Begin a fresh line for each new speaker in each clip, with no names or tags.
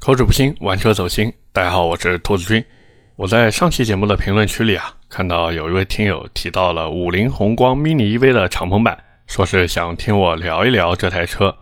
口齿不清，玩车走心。大家好，我是兔子君。我在上期节目的评论区里啊，看到有一位听友提到了五菱宏光 mini EV 的敞篷版，说是想听我聊一聊这台车。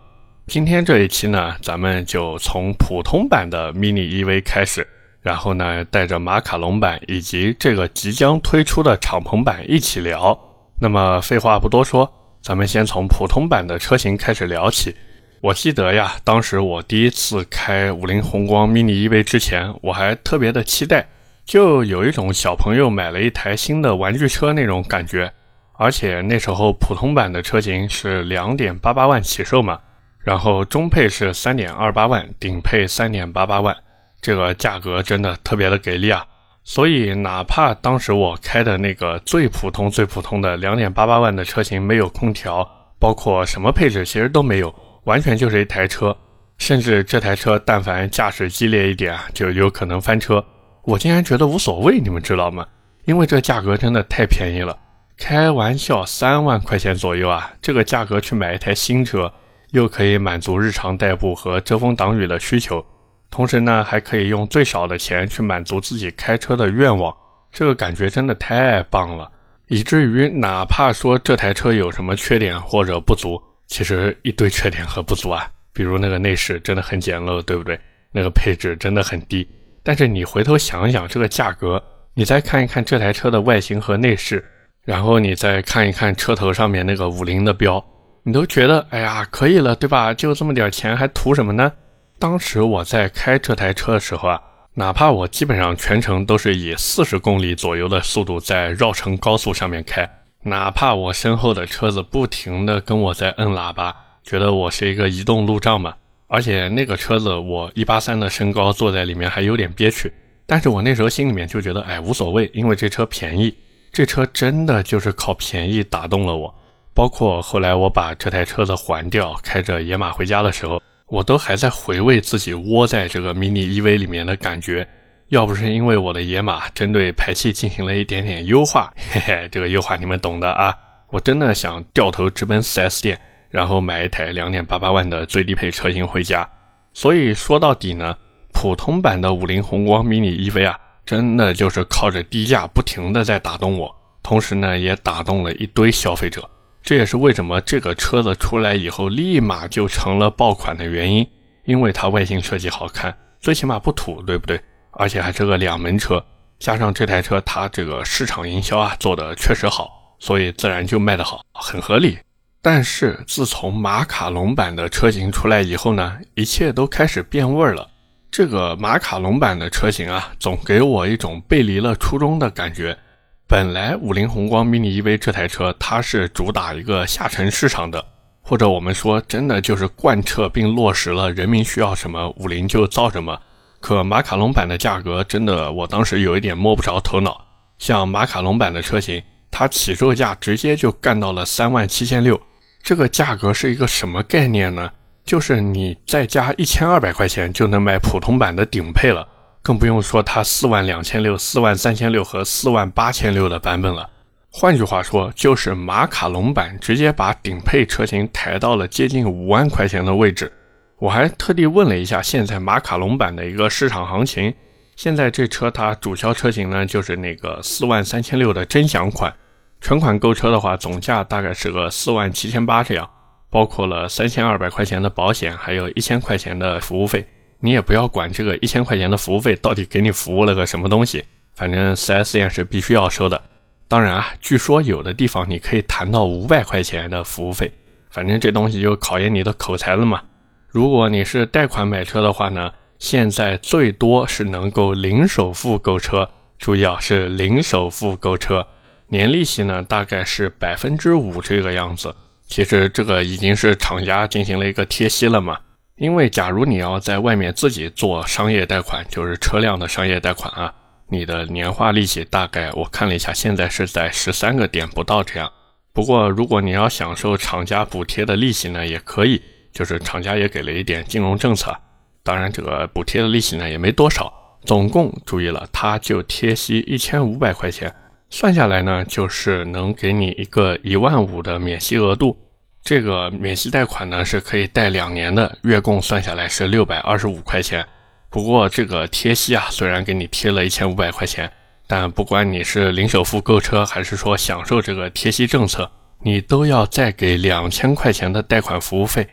今天这一期呢，咱们就从普通版的 mini EV 开始，然后呢，带着马卡龙版以及这个即将推出的敞篷版一起聊。那么废话不多说，咱们先从普通版的车型开始聊起。我记得呀，当时我第一次开五菱宏光 mini EV 之前，我还特别的期待，就有一种小朋友买了一台新的玩具车那种感觉。而且那时候普通版的车型是两点八八万起售嘛，然后中配是三点二八万，顶配三点八八万，这个价格真的特别的给力啊！所以哪怕当时我开的那个最普通、最普通的两点八八万的车型没有空调，包括什么配置其实都没有。完全就是一台车，甚至这台车但凡驾驶激烈一点啊，就有可能翻车。我竟然觉得无所谓，你们知道吗？因为这价格真的太便宜了，开玩笑，三万块钱左右啊，这个价格去买一台新车，又可以满足日常代步和遮风挡雨的需求，同时呢，还可以用最少的钱去满足自己开车的愿望，这个感觉真的太棒了，以至于哪怕说这台车有什么缺点或者不足。其实一堆缺点和不足啊，比如那个内饰真的很简陋，对不对？那个配置真的很低。但是你回头想想这个价格，你再看一看这台车的外形和内饰，然后你再看一看车头上面那个五菱的标，你都觉得哎呀可以了，对吧？就这么点钱还图什么呢？当时我在开这台车的时候啊，哪怕我基本上全程都是以四十公里左右的速度在绕城高速上面开。哪怕我身后的车子不停的跟我在摁喇叭，觉得我是一个移动路障嘛。而且那个车子我一八三的身高坐在里面还有点憋屈，但是我那时候心里面就觉得，哎，无所谓，因为这车便宜，这车真的就是靠便宜打动了我。包括后来我把这台车子还掉，开着野马回家的时候，我都还在回味自己窝在这个 mini EV 里面的感觉。要不是因为我的野马针对排气进行了一点点优化，嘿嘿，这个优化你们懂的啊！我真的想掉头直奔 4S 店，然后买一台2.88万的最低配车型回家。所以说到底呢，普通版的五菱宏光 mini EV 啊，真的就是靠着低价不停的在打动我，同时呢，也打动了一堆消费者。这也是为什么这个车子出来以后立马就成了爆款的原因，因为它外形设计好看，最起码不土，对不对？而且还是个两门车，加上这台车它这个市场营销啊做的确实好，所以自然就卖得好，很合理。但是自从马卡龙版的车型出来以后呢，一切都开始变味了。这个马卡龙版的车型啊，总给我一种背离了初衷的感觉。本来五菱宏光 mini EV 这台车它是主打一个下沉市场的，或者我们说真的就是贯彻并落实了人民需要什么五菱就造什么。可马卡龙版的价格真的，我当时有一点摸不着头脑。像马卡龙版的车型，它起售价直接就干到了三万七千六，这个价格是一个什么概念呢？就是你再加一千二百块钱就能买普通版的顶配了，更不用说它四万两千六、四万三千六和四万八千六的版本了。换句话说，就是马卡龙版直接把顶配车型抬到了接近五万块钱的位置。我还特地问了一下现在马卡龙版的一个市场行情，现在这车它主销车型呢就是那个四万三千六的臻享款，全款购车的话总价大概是个四万七千八这样，包括了三千二百块钱的保险，还有一千块钱的服务费。你也不要管这个一千块钱的服务费到底给你服务了个什么东西，反正 4S 店是必须要收的。当然啊，据说有的地方你可以谈到五百块钱的服务费，反正这东西就考验你的口才了嘛。如果你是贷款买车的话呢，现在最多是能够零首付购车，注意啊，是零首付购车，年利息呢大概是百分之五这个样子。其实这个已经是厂家进行了一个贴息了嘛。因为假如你要在外面自己做商业贷款，就是车辆的商业贷款啊，你的年化利息大概我看了一下，现在是在十三个点不到这样。不过如果你要享受厂家补贴的利息呢，也可以。就是厂家也给了一点金融政策，当然这个补贴的利息呢也没多少，总共注意了，它就贴息一千五百块钱，算下来呢就是能给你一个一万五的免息额度。这个免息贷款呢是可以贷两年的，月供算下来是六百二十五块钱。不过这个贴息啊，虽然给你贴了一千五百块钱，但不管你是零首付购车，还是说享受这个贴息政策，你都要再给两千块钱的贷款服务费。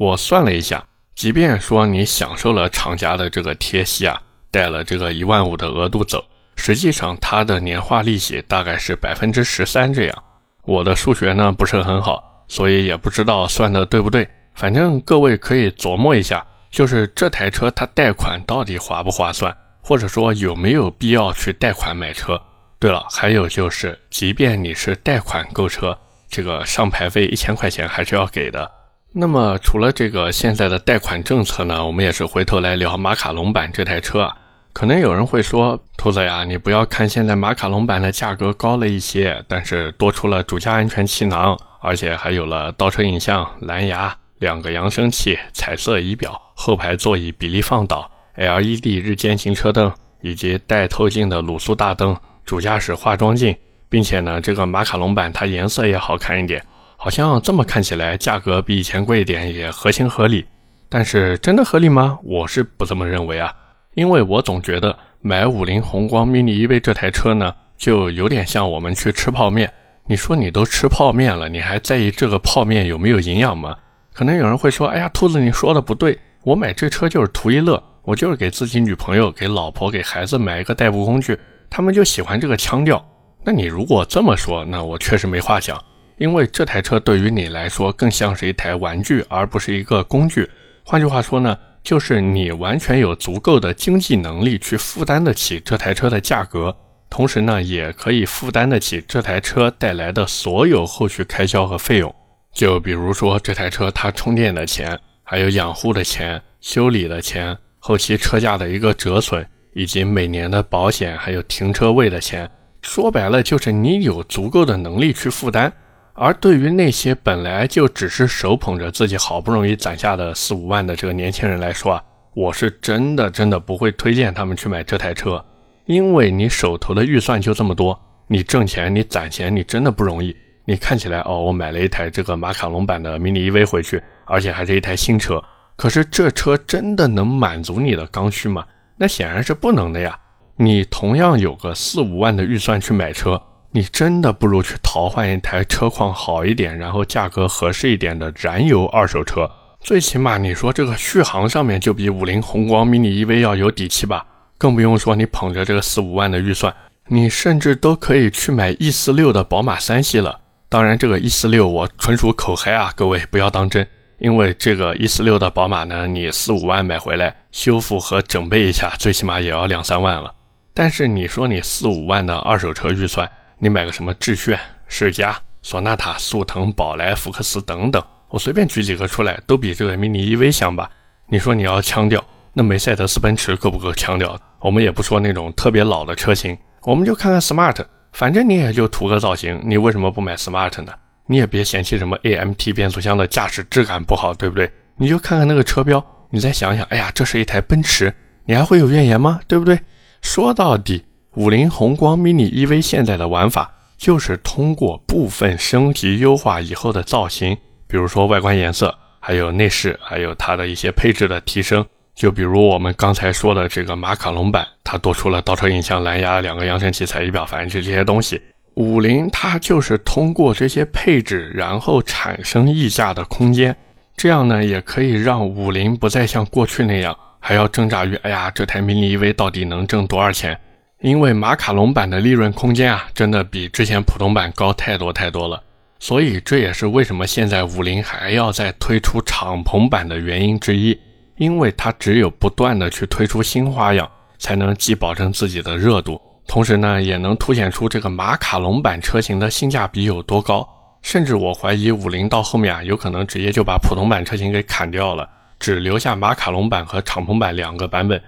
我算了一下，即便说你享受了厂家的这个贴息啊，贷了这个一万五的额度走，实际上它的年化利息大概是百分之十三这样。我的数学呢不是很好，所以也不知道算的对不对。反正各位可以琢磨一下。就是这台车它贷款到底划不划算，或者说有没有必要去贷款买车？对了，还有就是，即便你是贷款购车，这个上牌费一千块钱还是要给的。那么除了这个现在的贷款政策呢，我们也是回头来聊马卡龙版这台车啊。可能有人会说，兔子呀，你不要看现在马卡龙版的价格高了一些，但是多出了主驾安全气囊，而且还有了倒车影像、蓝牙。两个扬声器、彩色仪表、后排座椅比例放倒、LED 日间行车灯以及带透镜的卤素大灯、主驾驶化妆镜，并且呢，这个马卡龙版它颜色也好看一点，好像这么看起来价格比以前贵一点也合情合理。但是真的合理吗？我是不这么认为啊，因为我总觉得买五菱宏光 mini EV 这台车呢，就有点像我们去吃泡面。你说你都吃泡面了，你还在意这个泡面有没有营养吗？可能有人会说：“哎呀，兔子，你说的不对。我买这车就是图一乐，我就是给自己女朋友、给老婆、给孩子买一个代步工具，他们就喜欢这个腔调。”那你如果这么说，那我确实没话讲，因为这台车对于你来说更像是一台玩具，而不是一个工具。换句话说呢，就是你完全有足够的经济能力去负担得起这台车的价格，同时呢，也可以负担得起这台车带来的所有后续开销和费用。就比如说这台车，它充电的钱，还有养护的钱、修理的钱、后期车架的一个折损，以及每年的保险，还有停车位的钱，说白了就是你有足够的能力去负担。而对于那些本来就只是手捧着自己好不容易攒下的四五万的这个年轻人来说啊，我是真的真的不会推荐他们去买这台车，因为你手头的预算就这么多，你挣钱、你攒钱，你真的不容易。你看起来哦，我买了一台这个马卡龙版的 mini EV 回去，而且还是一台新车。可是这车真的能满足你的刚需吗？那显然是不能的呀。你同样有个四五万的预算去买车，你真的不如去淘换一台车况好一点，然后价格合适一点的燃油二手车。最起码你说这个续航上面就比五菱宏光 mini EV 要有底气吧？更不用说你捧着这个四五万的预算，你甚至都可以去买 E 四六的宝马三系了。当然，这个一四六我纯属口嗨啊，各位不要当真。因为这个一四六的宝马呢，你四五万买回来修复和整备一下，最起码也要两三万了。但是你说你四五万的二手车预算，你买个什么致炫、世嘉、索纳塔、速腾、宝来、福克斯等等，我随便举几个出来，都比这个 mini EV 香吧？你说你要腔调，那梅赛德斯奔驰够不够腔调？我们也不说那种特别老的车型，我们就看看 smart。反正你也就图个造型，你为什么不买 smart 呢？你也别嫌弃什么 AMT 变速箱的驾驶质感不好，对不对？你就看看那个车标，你再想想，哎呀，这是一台奔驰，你还会有怨言吗？对不对？说到底，五菱宏光 mini EV 现在的玩法就是通过部分升级优化以后的造型，比如说外观颜色，还有内饰，还有它的一些配置的提升。就比如我们刚才说的这个马卡龙版，它多出了倒车影像、蓝牙、两个扬声器、彩仪表，反正就这些东西。五菱它就是通过这些配置，然后产生溢价的空间，这样呢也可以让五菱不再像过去那样还要挣扎于哎呀这台 mini EV 到底能挣多少钱？因为马卡龙版的利润空间啊，真的比之前普通版高太多太多了。所以这也是为什么现在五菱还要再推出敞篷版的原因之一。因为它只有不断的去推出新花样，才能既保证自己的热度，同时呢，也能凸显出这个马卡龙版车型的性价比有多高。甚至我怀疑五菱到后面啊，有可能直接就把普通版车型给砍掉了，只留下马卡龙版和敞篷版两个版本。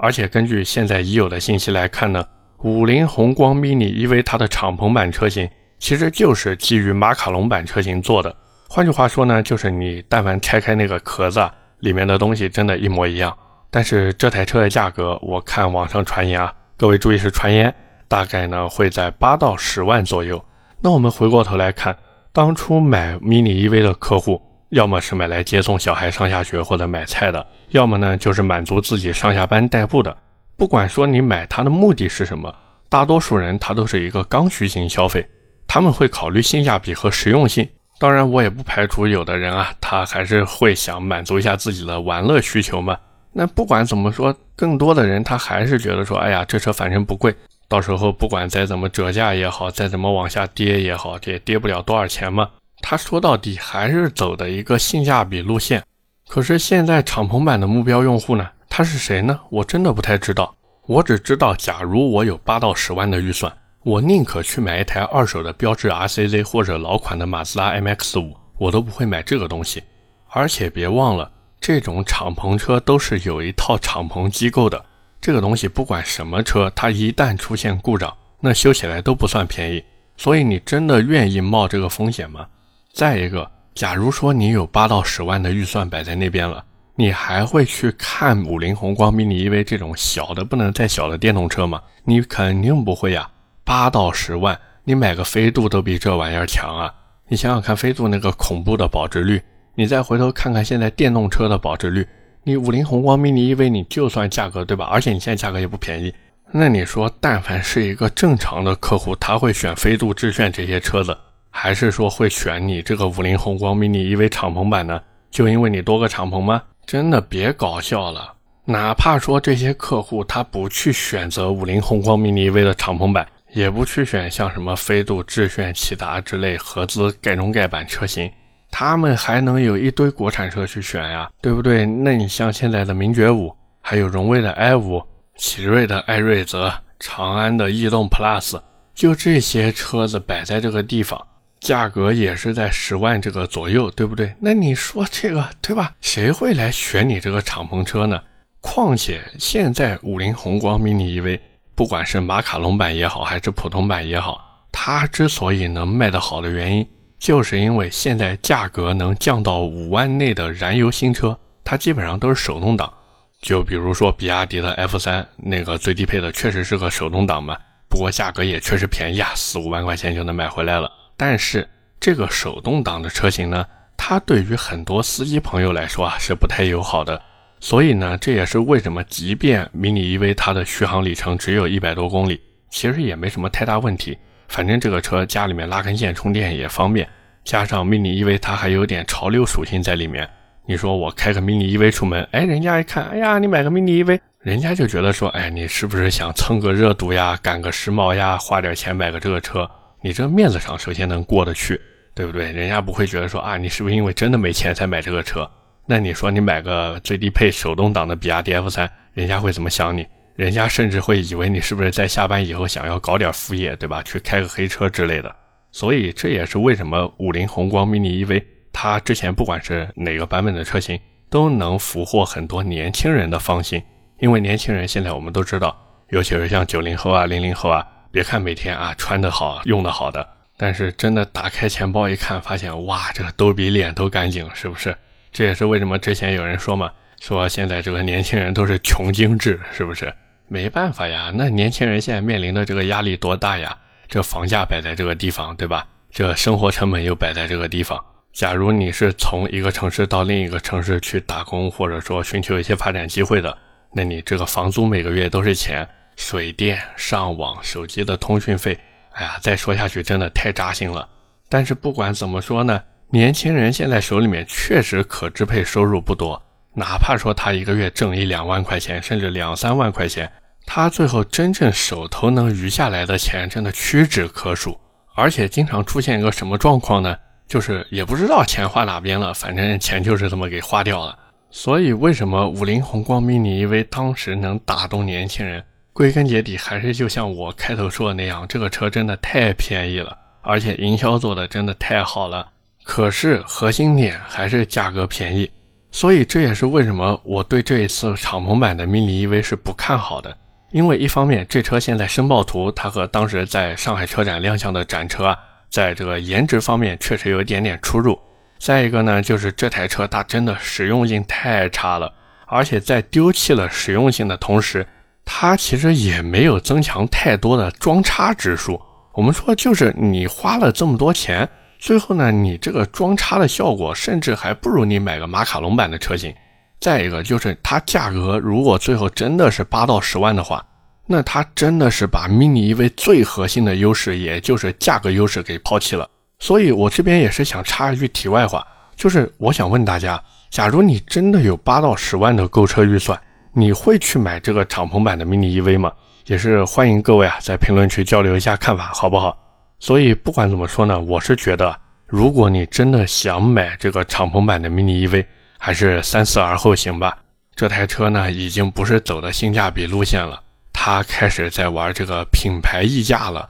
而且根据现在已有的信息来看呢，五菱宏光 mini EV 它的敞篷版车型其实就是基于马卡龙版车型做的。换句话说呢，就是你但凡拆开那个壳子。里面的东西真的一模一样，但是这台车的价格，我看网上传言啊，各位注意是传言，大概呢会在八到十万左右。那我们回过头来看，当初买 mini EV 的客户，要么是买来接送小孩上下学或者买菜的，要么呢就是满足自己上下班代步的。不管说你买它的目的是什么，大多数人他都是一个刚需型消费，他们会考虑性价比和实用性。当然，我也不排除有的人啊，他还是会想满足一下自己的玩乐需求嘛。那不管怎么说，更多的人他还是觉得说，哎呀，这车反正不贵，到时候不管再怎么折价也好，再怎么往下跌也好，这也跌不了多少钱嘛。他说到底还是走的一个性价比路线。可是现在敞篷版的目标用户呢？他是谁呢？我真的不太知道。我只知道，假如我有八到十万的预算，我宁可去买一台二手的标致 RCZ 或者老款的马自达 MX-5，我都不会买这个东西。而且别忘了，这种敞篷车都是有一套敞篷机构的。这个东西不管什么车，它一旦出现故障，那修起来都不算便宜。所以你真的愿意冒这个风险吗？再一个，假如说你有八到十万的预算摆在那边了。你还会去看五菱宏光 mini EV 这种小的不能再小的电动车吗？你肯定不会呀！八到十万，你买个飞度都比这玩意儿强啊！你想想看，飞度那个恐怖的保值率，你再回头看看现在电动车的保值率，你五菱宏光 mini EV，你就算价格对吧？而且你现在价格也不便宜，那你说，但凡是一个正常的客户，他会选飞度、致炫这些车子，还是说会选你这个五菱宏光 mini EV 敞篷版呢？就因为你多个敞篷吗？真的别搞笑了，哪怕说这些客户他不去选择五菱宏光 mini EV 的敞篷版，也不去选像什么飞度、致炫、骐达之类合资盖中盖版车型，他们还能有一堆国产车去选呀，对不对？那你像现在的名爵五，还有荣威的 i 五、奇瑞的艾瑞泽、长安的逸动 Plus，就这些车子摆在这个地方。价格也是在十万这个左右，对不对？那你说这个对吧？谁会来选你这个敞篷车呢？况且现在五菱宏光 mini EV，不管是马卡龙版也好，还是普通版也好，它之所以能卖得好的原因，就是因为现在价格能降到五万内的燃油新车，它基本上都是手动挡。就比如说比亚迪的 F 三，那个最低配的确实是个手动挡嘛，不过价格也确实便宜啊，四五万块钱就能买回来了。但是这个手动挡的车型呢，它对于很多司机朋友来说啊是不太友好的，所以呢，这也是为什么即便 mini EV 它的续航里程只有一百多公里，其实也没什么太大问题。反正这个车家里面拉根线充电也方便，加上 mini EV 它还有点潮流属性在里面。你说我开个 mini EV 出门，哎，人家一看，哎呀，你买个 mini EV，人家就觉得说，哎，你是不是想蹭个热度呀，赶个时髦呀，花点钱买个这个车？你这面子上首先能过得去，对不对？人家不会觉得说啊，你是不是因为真的没钱才买这个车？那你说你买个最低配手动挡的比亚迪 F 三，人家会怎么想你？人家甚至会以为你是不是在下班以后想要搞点副业，对吧？去开个黑车之类的。所以这也是为什么五菱宏光 mini EV 它之前不管是哪个版本的车型，都能俘获很多年轻人的芳心。因为年轻人现在我们都知道，尤其是像九零后啊、零零后啊。别看每天啊穿的好用的好的，但是真的打开钱包一看，发现哇，这个都比脸都干净，是不是？这也是为什么之前有人说嘛，说现在这个年轻人都是穷精致，是不是？没办法呀，那年轻人现在面临的这个压力多大呀？这房价摆在这个地方，对吧？这生活成本又摆在这个地方。假如你是从一个城市到另一个城市去打工，或者说寻求一些发展机会的，那你这个房租每个月都是钱。水电、上网、手机的通讯费，哎呀，再说下去真的太扎心了。但是不管怎么说呢，年轻人现在手里面确实可支配收入不多，哪怕说他一个月挣一两万块钱，甚至两三万块钱，他最后真正手头能余下来的钱真的屈指可数。而且经常出现一个什么状况呢？就是也不知道钱花哪边了，反正钱就是这么给花掉了。所以为什么五菱宏光 mini EV 当时能打动年轻人？归根结底，还是就像我开头说的那样，这个车真的太便宜了，而且营销做的真的太好了。可是核心点还是价格便宜，所以这也是为什么我对这一次敞篷版的 mini EV 是不看好的。因为一方面，这车现在申报图它和当时在上海车展亮相的展车啊，在这个颜值方面确实有一点点出入。再一个呢，就是这台车它真的实用性太差了，而且在丢弃了实用性的同时。它其实也没有增强太多的装叉指数。我们说，就是你花了这么多钱，最后呢，你这个装叉的效果，甚至还不如你买个马卡龙版的车型。再一个就是它价格，如果最后真的是八到十万的话，那它真的是把 mini EV 最核心的优势，也就是价格优势给抛弃了。所以我这边也是想插一句题外话，就是我想问大家，假如你真的有八到十万的购车预算，你会去买这个敞篷版的 mini EV 吗？也是欢迎各位啊，在评论区交流一下看法，好不好？所以不管怎么说呢，我是觉得，如果你真的想买这个敞篷版的 mini EV，还是三思而后行吧。这台车呢，已经不是走的性价比路线了，它开始在玩这个品牌溢价了。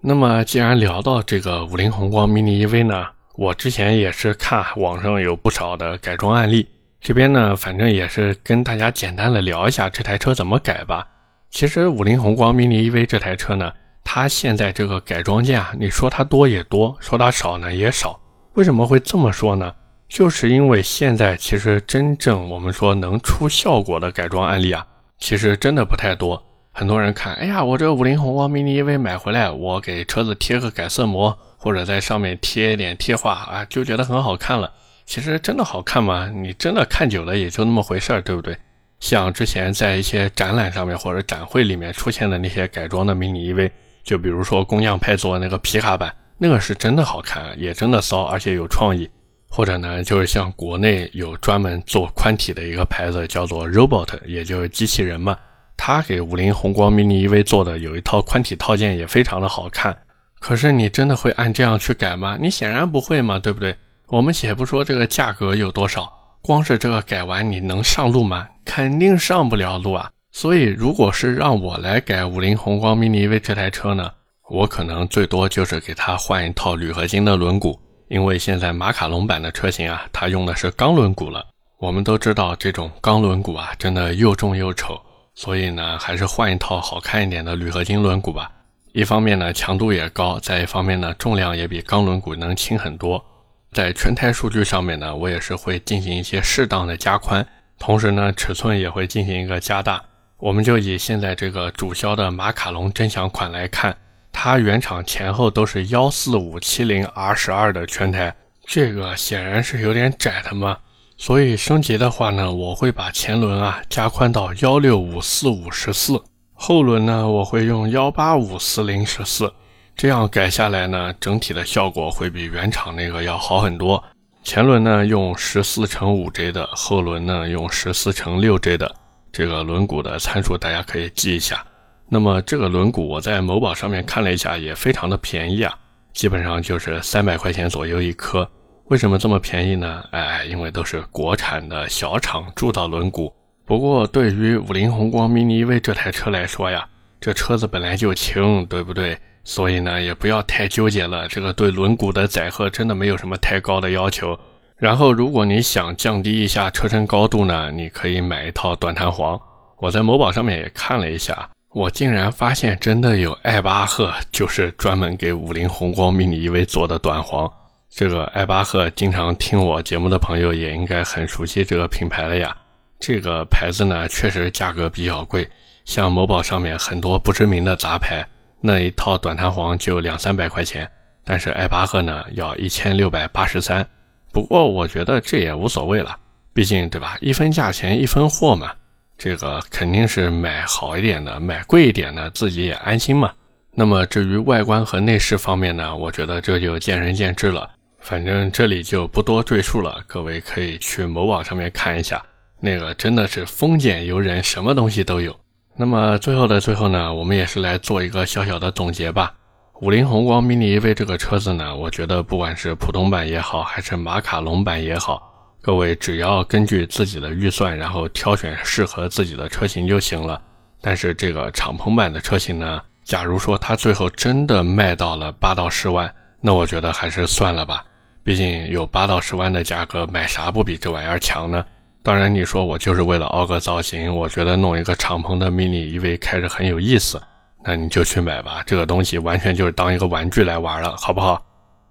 那么既然聊到这个五菱宏光 mini EV 呢，我之前也是看网上有不少的改装案例，这边呢，反正也是跟大家简单的聊一下这台车怎么改吧。其实五菱宏光 mini EV 这台车呢。它现在这个改装件啊，你说它多也多，说它少呢也少。为什么会这么说呢？就是因为现在其实真正我们说能出效果的改装案例啊，其实真的不太多。很多人看，哎呀，我这五菱宏光 mini EV 买回来，我给车子贴个改色膜，或者在上面贴一点贴画啊，就觉得很好看了。其实真的好看吗？你真的看久了也就那么回事儿，对不对？像之前在一些展览上面或者展会里面出现的那些改装的 mini EV。就比如说工匠派做那个皮卡版，那个是真的好看，也真的骚，而且有创意。或者呢，就是像国内有专门做宽体的一个牌子，叫做 Robot，也就是机器人嘛。他给五菱宏光 mini EV 做的有一套宽体套件，也非常的好看。可是你真的会按这样去改吗？你显然不会嘛，对不对？我们且不说这个价格有多少，光是这个改完你能上路吗？肯定上不了路啊。所以，如果是让我来改五菱宏光 mini v 这台车呢，我可能最多就是给它换一套铝合金的轮毂，因为现在马卡龙版的车型啊，它用的是钢轮毂了。我们都知道这种钢轮毂啊，真的又重又丑，所以呢，还是换一套好看一点的铝合金轮毂吧。一方面呢，强度也高；再一方面呢，重量也比钢轮毂能轻很多。在全胎数据上面呢，我也是会进行一些适当的加宽，同时呢，尺寸也会进行一个加大。我们就以现在这个主销的马卡龙臻享款来看，它原厂前后都是幺四五七零 R 十二的全胎，这个显然是有点窄的嘛。所以升级的话呢，我会把前轮啊加宽到幺六五四五十四，后轮呢我会用幺八五四零十四，这样改下来呢，整体的效果会比原厂那个要好很多。前轮呢用十四乘五 J 的，后轮呢用十四乘六 J 的。这个轮毂的参数大家可以记一下。那么这个轮毂我在某宝上面看了一下，也非常的便宜啊，基本上就是三百块钱左右一颗。为什么这么便宜呢？哎，因为都是国产的小厂铸造轮毂。不过对于五菱宏光 mini EV 这台车来说呀，这车子本来就轻，对不对？所以呢，也不要太纠结了。这个对轮毂的载荷真的没有什么太高的要求。然后，如果你想降低一下车身高度呢，你可以买一套短弹簧。我在某宝上面也看了一下，我竟然发现真的有艾巴赫，就是专门给五菱宏光 mini EV 做的短簧。这个艾巴赫，经常听我节目的朋友也应该很熟悉这个品牌了呀。这个牌子呢，确实价格比较贵，像某宝上面很多不知名的杂牌，那一套短弹簧就两三百块钱，但是艾巴赫呢，要一千六百八十三。不过我觉得这也无所谓了，毕竟对吧？一分价钱一分货嘛，这个肯定是买好一点的，买贵一点的，自己也安心嘛。那么至于外观和内饰方面呢，我觉得这就见仁见智了。反正这里就不多赘述了，各位可以去某宝上面看一下，那个真的是丰俭由人，什么东西都有。那么最后的最后呢，我们也是来做一个小小的总结吧。五菱宏光 mini EV 这个车子呢，我觉得不管是普通版也好，还是马卡龙版也好，各位只要根据自己的预算，然后挑选适合自己的车型就行了。但是这个敞篷版的车型呢，假如说它最后真的卖到了八到十万，那我觉得还是算了吧。毕竟有八到十万的价格，买啥不比这玩意儿强呢？当然你说我就是为了凹个造型，我觉得弄一个敞篷的 mini EV 开着很有意思。那你就去买吧，这个东西完全就是当一个玩具来玩了，好不好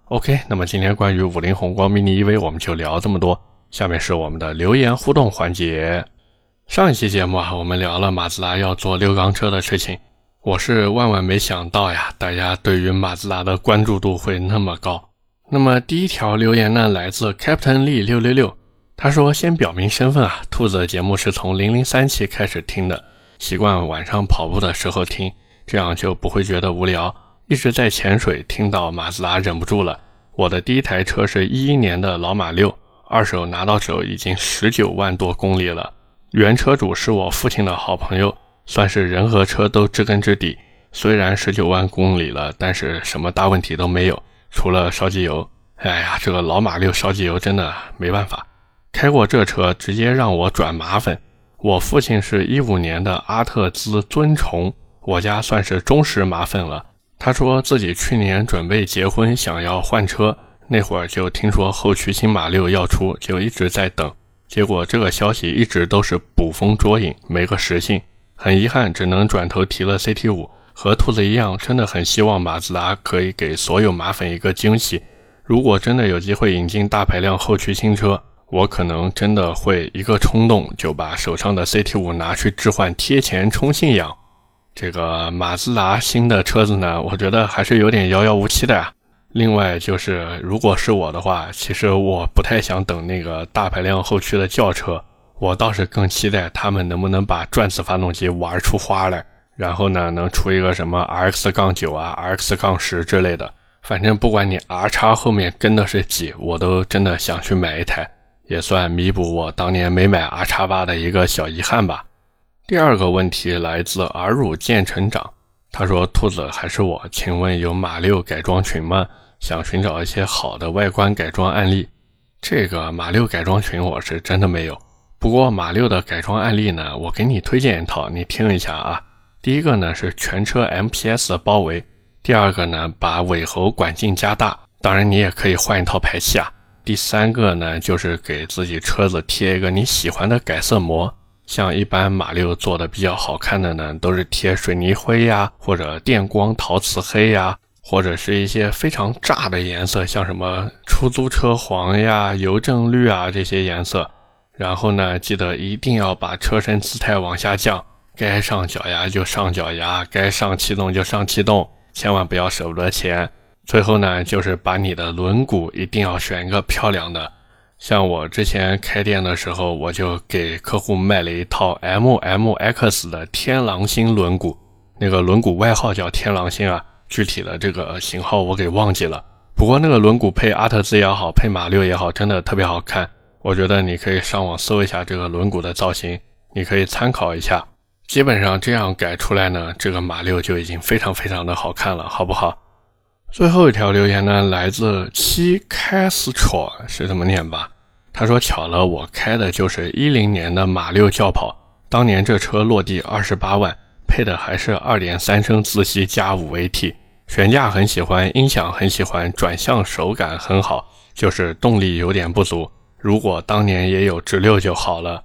？OK，那么今天关于五菱宏光 mini EV 我们就聊这么多，下面是我们的留言互动环节。上一期节目啊，我们聊了马自达要做六缸车的事情，我是万万没想到呀，大家对于马自达的关注度会那么高。那么第一条留言呢，来自 Captain Lee 六六六，他说：“先表明身份啊，兔子的节目是从零零三期开始听的，习惯晚上跑步的时候听，这样就不会觉得无聊。一直在潜水，听到马自达忍不住了。我的第一台车是一一年的老马六，二手拿到手已经十九万多公里了。原车主是我父亲的好朋友，算是人和车都知根知底。虽然十九万公里了，但是什么大问题都没有。”除了烧机油，哎呀，这个老马六烧机油真的没办法。开过这车，直接让我转马粉。我父亲是一五年的阿特兹尊崇，我家算是忠实马粉了。他说自己去年准备结婚，想要换车，那会儿就听说后驱新马六要出，就一直在等。结果这个消息一直都是捕风捉影，没个实信。很遗憾，只能转头提了 CT 五。和兔子一样，真的很希望马自达可以给所有马粉一个惊喜。如果真的有机会引进大排量后驱新车，我可能真的会一个冲动就把手上的 CT 五拿去置换贴钱充信仰。这个马自达新的车子呢，我觉得还是有点遥遥无期的呀。另外就是，如果是我的话，其实我不太想等那个大排量后驱的轿车，我倒是更期待他们能不能把转子发动机玩出花来。然后呢，能出一个什么 RX 杠九啊、RX 杠十之类的，反正不管你 R 叉后面跟的是几，我都真的想去买一台，也算弥补我当年没买 R 叉八的一个小遗憾吧。第二个问题来自耳乳见成长，他说：“兔子还是我，请问有马六改装群吗？想寻找一些好的外观改装案例。”这个马六改装群我是真的没有，不过马六的改装案例呢，我给你推荐一套，你听一下啊。第一个呢是全车 MPS 的包围，第二个呢把尾喉管径加大，当然你也可以换一套排气啊。第三个呢就是给自己车子贴一个你喜欢的改色膜，像一般马六做的比较好看的呢，都是贴水泥灰呀，或者电光陶瓷黑呀，或者是一些非常炸的颜色，像什么出租车黄呀、邮政绿啊这些颜色。然后呢，记得一定要把车身姿态往下降。该上脚牙就上脚牙，该上气动就上气动，千万不要舍不得钱。最后呢，就是把你的轮毂一定要选一个漂亮的。像我之前开店的时候，我就给客户卖了一套 MMX 的天狼星轮毂，那个轮毂外号叫天狼星啊，具体的这个型号我给忘记了。不过那个轮毂配阿特兹也好，配马六也好，真的特别好看。我觉得你可以上网搜一下这个轮毂的造型，你可以参考一下。基本上这样改出来呢，这个马六就已经非常非常的好看了，好不好？最后一条留言呢，来自七 Castro，是这么念吧？他说：“巧了，我开的就是一零年的马六轿跑，当年这车落地二十八万，配的还是二点三升自吸加五 AT，悬架很喜欢，音响很喜欢，转向手感很好，就是动力有点不足。如果当年也有直六就好了。”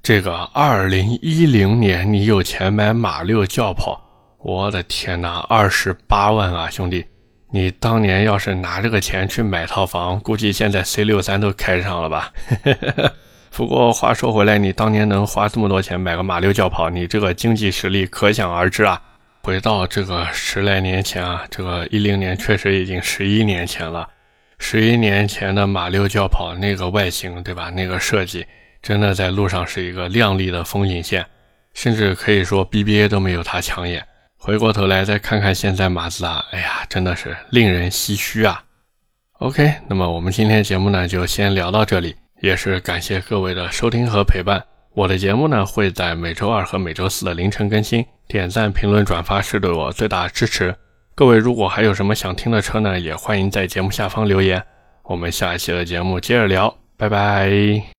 这个二零一零年，你有钱买马六轿跑？我的天哪，二十八万啊，兄弟！你当年要是拿这个钱去买套房，估计现在 C 六三都开上了吧？不过话说回来，你当年能花这么多钱买个马六轿跑，你这个经济实力可想而知啊！回到这个十来年前啊，这个一零年确实已经十一年前了。十一年前的马六轿跑那个外形，对吧？那个设计。真的在路上是一个亮丽的风景线，甚至可以说 BBA 都没有它抢眼。回过头来再看看现在马自达，哎呀，真的是令人唏嘘啊。OK，那么我们今天节目呢就先聊到这里，也是感谢各位的收听和陪伴。我的节目呢会在每周二和每周四的凌晨更新，点赞、评论、转发是对我最大的支持。各位如果还有什么想听的车呢，也欢迎在节目下方留言。我们下一期的节目接着聊，拜拜。